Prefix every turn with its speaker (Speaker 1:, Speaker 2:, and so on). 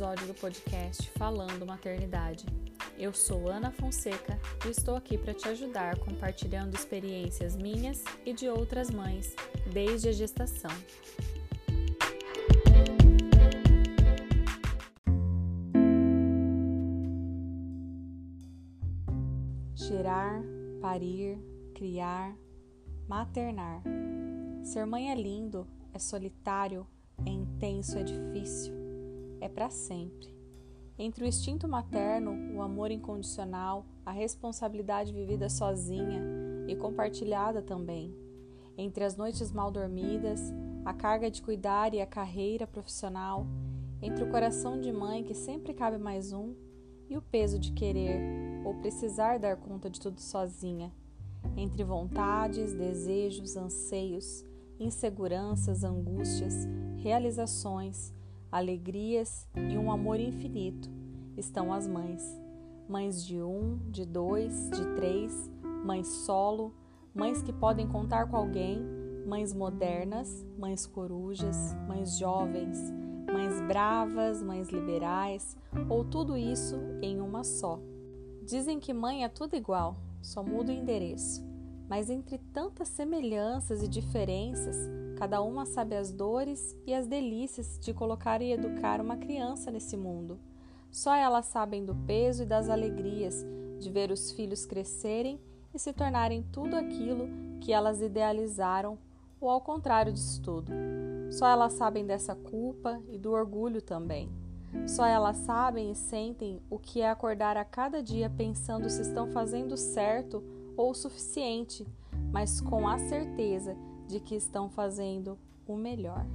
Speaker 1: episódio do podcast Falando Maternidade. Eu sou Ana Fonseca e estou aqui para te ajudar compartilhando experiências minhas e de outras mães desde a gestação. Gerar, parir, criar, maternar. Ser mãe é lindo, é solitário, é intenso, é difícil, é para sempre. Entre o instinto materno, o amor incondicional, a responsabilidade vivida sozinha e compartilhada também. Entre as noites mal dormidas, a carga de cuidar e a carreira profissional, entre o coração de mãe que sempre cabe mais um e o peso de querer ou precisar dar conta de tudo sozinha, entre vontades, desejos, anseios, inseguranças, angústias, realizações, alegrias e um amor infinito estão as mães. Mães de um, de dois, de três, mães solo, mães que podem contar com alguém, mães modernas, mães corujas, mães jovens, mães bravas, mães liberais, ou tudo isso em uma só. Dizem que mãe é tudo igual, só muda o endereço. Mas entre tantas semelhanças e diferenças, cada uma sabe as dores e as delícias de colocar e educar uma criança nesse mundo. Só elas sabem do peso e das alegrias de ver os filhos crescerem e se tornarem tudo aquilo que elas idealizaram, ou ao contrário disso tudo. Só elas sabem dessa culpa e do orgulho também. Só elas sabem e sentem o que é acordar a cada dia pensando se estão fazendo certo ou suficiente, mas com a certeza de que estão fazendo o melhor.